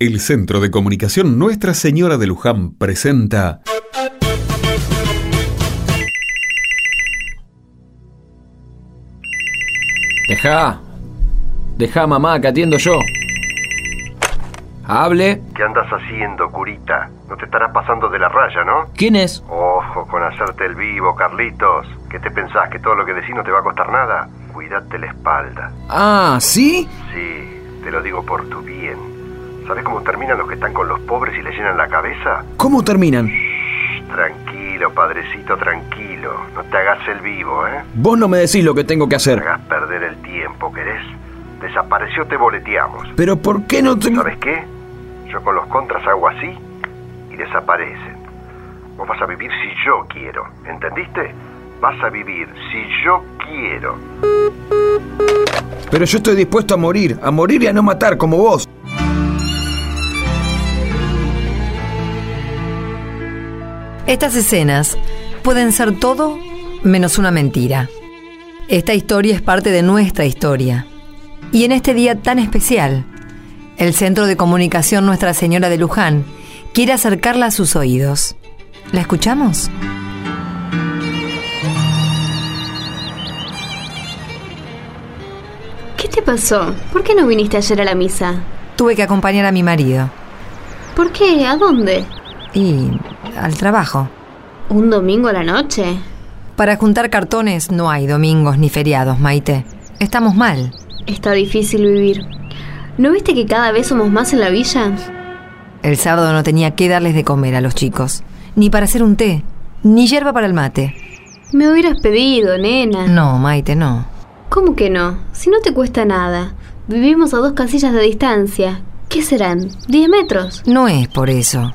El Centro de Comunicación Nuestra Señora de Luján presenta... Deja. Deja, mamá, que atiendo yo. Hable. ¿Qué andas haciendo, curita? No te estarás pasando de la raya, ¿no? ¿Quién es? Ojo con hacerte el vivo, Carlitos. ¿Qué te pensás? ¿Que todo lo que decís no te va a costar nada? Cuídate la espalda. Ah, ¿sí? Sí, te lo digo por tu bien. ¿Sabes cómo terminan los que están con los pobres y le llenan la cabeza? ¿Cómo terminan? Shh, tranquilo, padrecito, tranquilo. No te hagas el vivo, ¿eh? Vos no me decís lo que tengo que No hacer. hagas perder el tiempo, ¿querés? Desapareció, te boleteamos. Pero ¿por qué no te... ¿Sabes qué? Yo con los contras hago así y desaparecen. Vos vas a vivir si yo quiero, ¿entendiste? Vas a vivir si yo quiero. Pero yo estoy dispuesto a morir, a morir y a no matar como vos. Estas escenas pueden ser todo menos una mentira. Esta historia es parte de nuestra historia. Y en este día tan especial, el Centro de Comunicación Nuestra Señora de Luján quiere acercarla a sus oídos. ¿La escuchamos? ¿Qué te pasó? ¿Por qué no viniste ayer a la misa? Tuve que acompañar a mi marido. ¿Por qué? ¿A dónde? Y al trabajo. ¿Un domingo a la noche? Para juntar cartones no hay domingos ni feriados, Maite. Estamos mal. Está difícil vivir. ¿No viste que cada vez somos más en la villa? El sábado no tenía que darles de comer a los chicos. Ni para hacer un té. Ni hierba para el mate. Me hubieras pedido, nena. No, Maite, no. ¿Cómo que no? Si no te cuesta nada. Vivimos a dos casillas de distancia. ¿Qué serán? ¿Diez metros? No es por eso.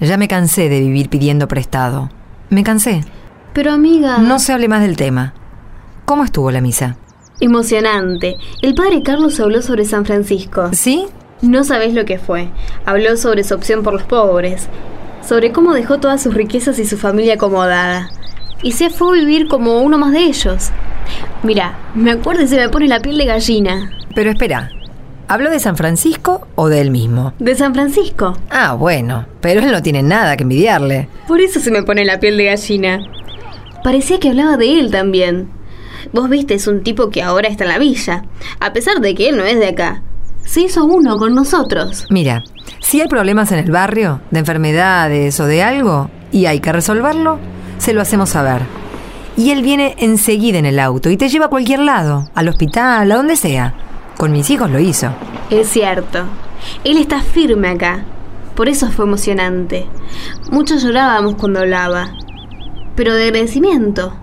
Ya me cansé de vivir pidiendo prestado. Me cansé. Pero amiga... No se hable más del tema. ¿Cómo estuvo la misa? Emocionante. El padre Carlos habló sobre San Francisco. ¿Sí? No sabés lo que fue. Habló sobre su opción por los pobres, sobre cómo dejó todas sus riquezas y su familia acomodada. Y se fue a vivir como uno más de ellos. Mira, me acuerdo y se me pone la piel de gallina. Pero espera. ¿Habló de San Francisco o de él mismo? De San Francisco. Ah, bueno. Pero él no tiene nada que envidiarle. Por eso se me pone la piel de gallina. Parecía que hablaba de él también. Vos viste, es un tipo que ahora está en la villa, a pesar de que él no es de acá. Se hizo uno con nosotros. Mira, si hay problemas en el barrio, de enfermedades o de algo, y hay que resolverlo, se lo hacemos saber. Y él viene enseguida en el auto y te lleva a cualquier lado, al hospital, a donde sea. Con mis hijos lo hizo. Es cierto. Él está firme acá. Por eso fue emocionante. Muchos llorábamos cuando hablaba. Pero de agradecimiento.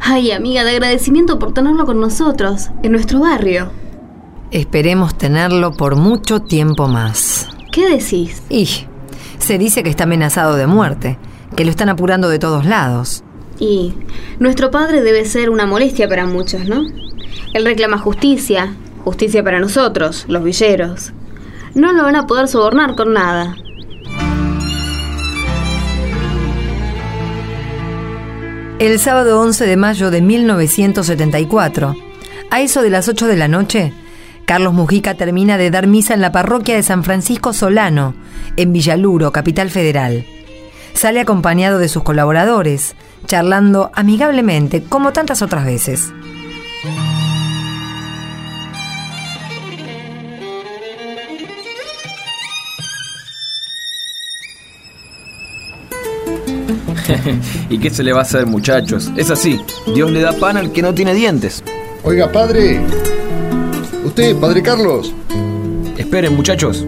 Ay, amiga, de agradecimiento por tenerlo con nosotros, en nuestro barrio. Esperemos tenerlo por mucho tiempo más. ¿Qué decís? Y se dice que está amenazado de muerte, que lo están apurando de todos lados. Y nuestro padre debe ser una molestia para muchos, ¿no? Él reclama justicia, justicia para nosotros, los villeros. No lo van a poder sobornar con nada. El sábado 11 de mayo de 1974, a eso de las 8 de la noche, Carlos Mujica termina de dar misa en la parroquia de San Francisco Solano, en Villaluro, capital federal. Sale acompañado de sus colaboradores, charlando amigablemente, como tantas otras veces. ¿Y qué se le va a hacer, muchachos? Es así. Dios le da pan al que no tiene dientes. Oiga, padre. Usted, padre Carlos. Esperen, muchachos.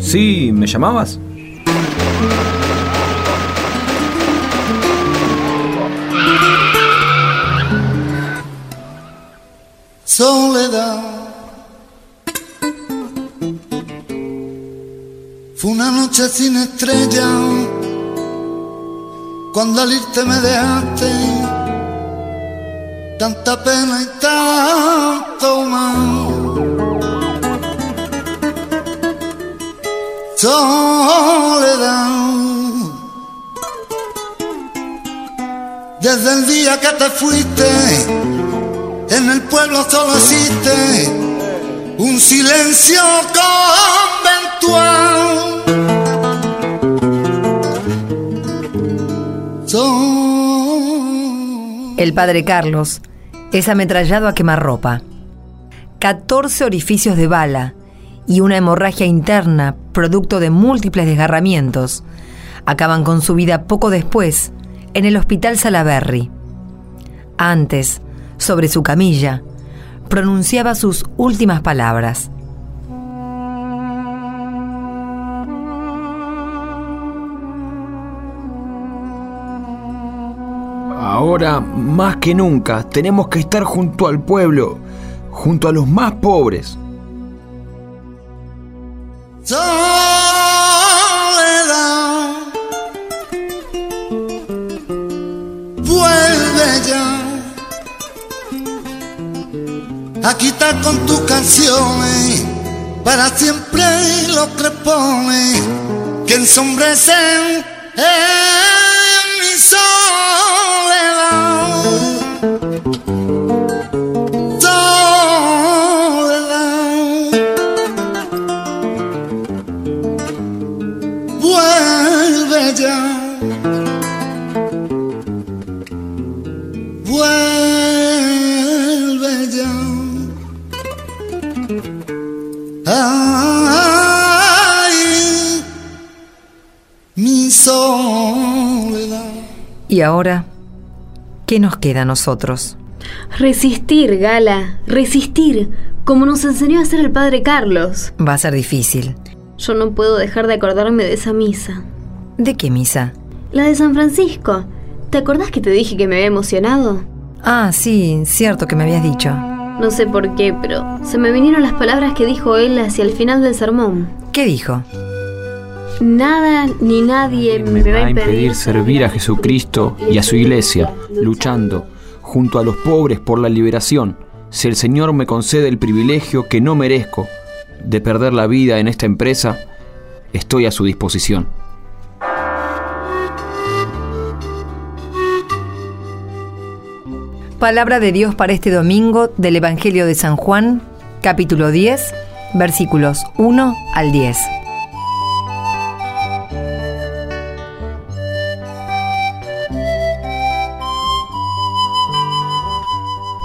¿Sí? ¿Me llamabas? Soledad. Fue una noche sin estrella. Cuando al irte me dejaste tanta pena y tanto mal. Soledad. Desde el día que te fuiste, en el pueblo solo existe un silencio conventual. El padre Carlos es ametrallado a quemarropa. 14 orificios de bala y una hemorragia interna producto de múltiples desgarramientos acaban con su vida poco después en el hospital Salaberry. Antes, sobre su camilla, pronunciaba sus últimas palabras. Ahora, más que nunca, tenemos que estar junto al pueblo, junto a los más pobres. Vuelve ya. Aquí está con tus canciones, para siempre los crepones que ensombrecen en mi soledad. Ahora, ¿qué nos queda a nosotros? Resistir, Gala, resistir, como nos enseñó a hacer el padre Carlos. Va a ser difícil. Yo no puedo dejar de acordarme de esa misa. ¿De qué misa? La de San Francisco. ¿Te acordás que te dije que me había emocionado? Ah, sí, cierto que me habías dicho. No sé por qué, pero se me vinieron las palabras que dijo él hacia el final del sermón. ¿Qué dijo? Nada ni nadie me, me va a impedir servir a Jesucristo y a su iglesia, luchando junto a los pobres por la liberación, si el Señor me concede el privilegio que no merezco de perder la vida en esta empresa, estoy a su disposición. Palabra de Dios para este domingo del Evangelio de San Juan, capítulo 10, versículos 1 al 10.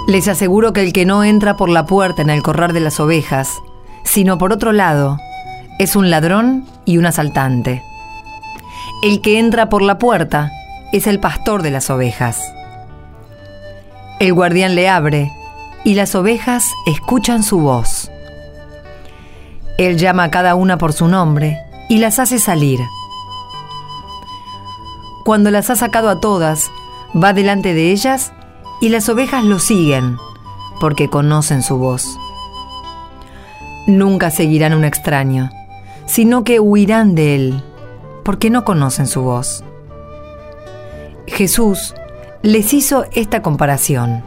Les aseguro que el que no entra por la puerta en el corral de las ovejas, sino por otro lado, es un ladrón y un asaltante. El que entra por la puerta es el pastor de las ovejas. El guardián le abre y las ovejas escuchan su voz. Él llama a cada una por su nombre y las hace salir. Cuando las ha sacado a todas, va delante de ellas y las ovejas lo siguen porque conocen su voz. Nunca seguirán un extraño, sino que huirán de él porque no conocen su voz. Jesús les hizo esta comparación,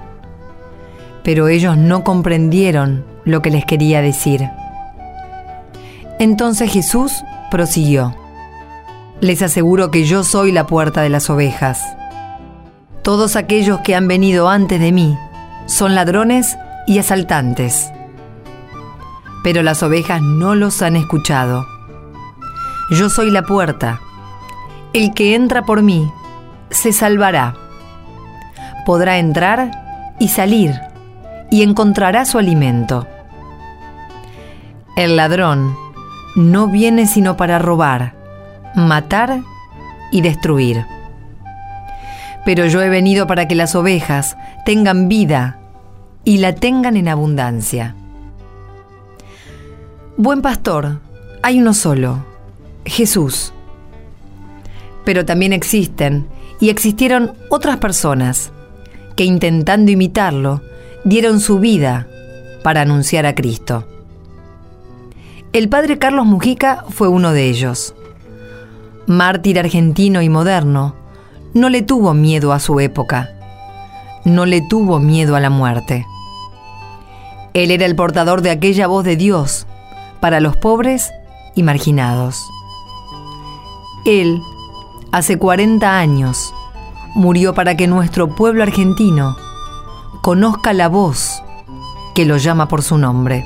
pero ellos no comprendieron lo que les quería decir. Entonces Jesús prosiguió, les aseguro que yo soy la puerta de las ovejas. Todos aquellos que han venido antes de mí son ladrones y asaltantes, pero las ovejas no los han escuchado. Yo soy la puerta. El que entra por mí se salvará podrá entrar y salir y encontrará su alimento. El ladrón no viene sino para robar, matar y destruir. Pero yo he venido para que las ovejas tengan vida y la tengan en abundancia. Buen pastor, hay uno solo, Jesús. Pero también existen y existieron otras personas que intentando imitarlo, dieron su vida para anunciar a Cristo. El padre Carlos Mujica fue uno de ellos. Mártir argentino y moderno, no le tuvo miedo a su época, no le tuvo miedo a la muerte. Él era el portador de aquella voz de Dios para los pobres y marginados. Él, hace 40 años, murió para que nuestro pueblo argentino conozca la voz que lo llama por su nombre.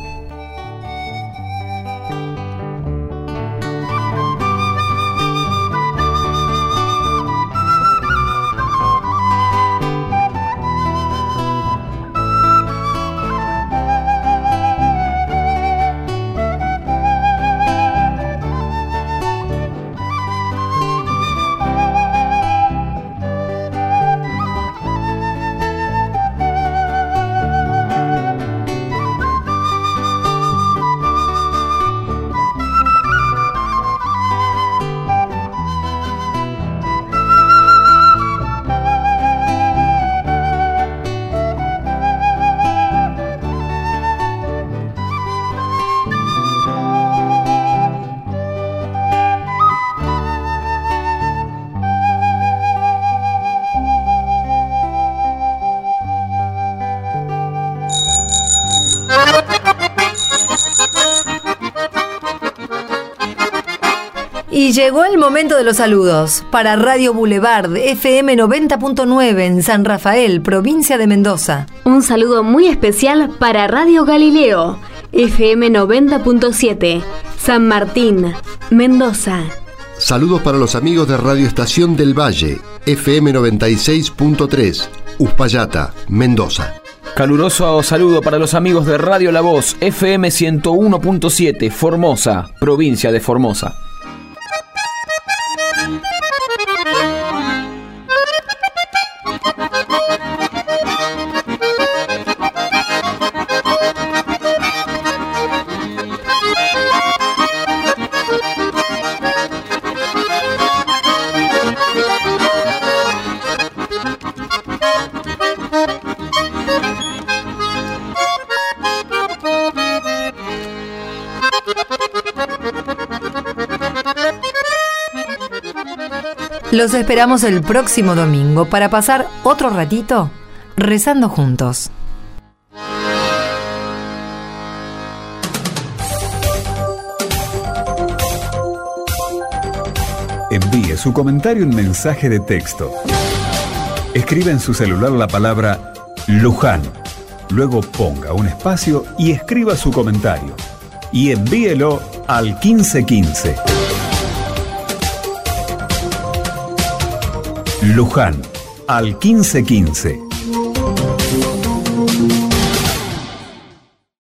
Llegó el momento de los saludos para Radio Boulevard FM 90.9 en San Rafael, provincia de Mendoza. Un saludo muy especial para Radio Galileo FM 90.7 San Martín, Mendoza. Saludos para los amigos de Radio Estación del Valle FM 96.3 Uspallata, Mendoza. Caluroso saludo para los amigos de Radio La Voz FM 101.7 Formosa, provincia de Formosa. Los esperamos el próximo domingo para pasar otro ratito rezando juntos. Envíe su comentario en mensaje de texto. Escribe en su celular la palabra Luján. Luego ponga un espacio y escriba su comentario. Y envíelo al 1515. Luján al 1515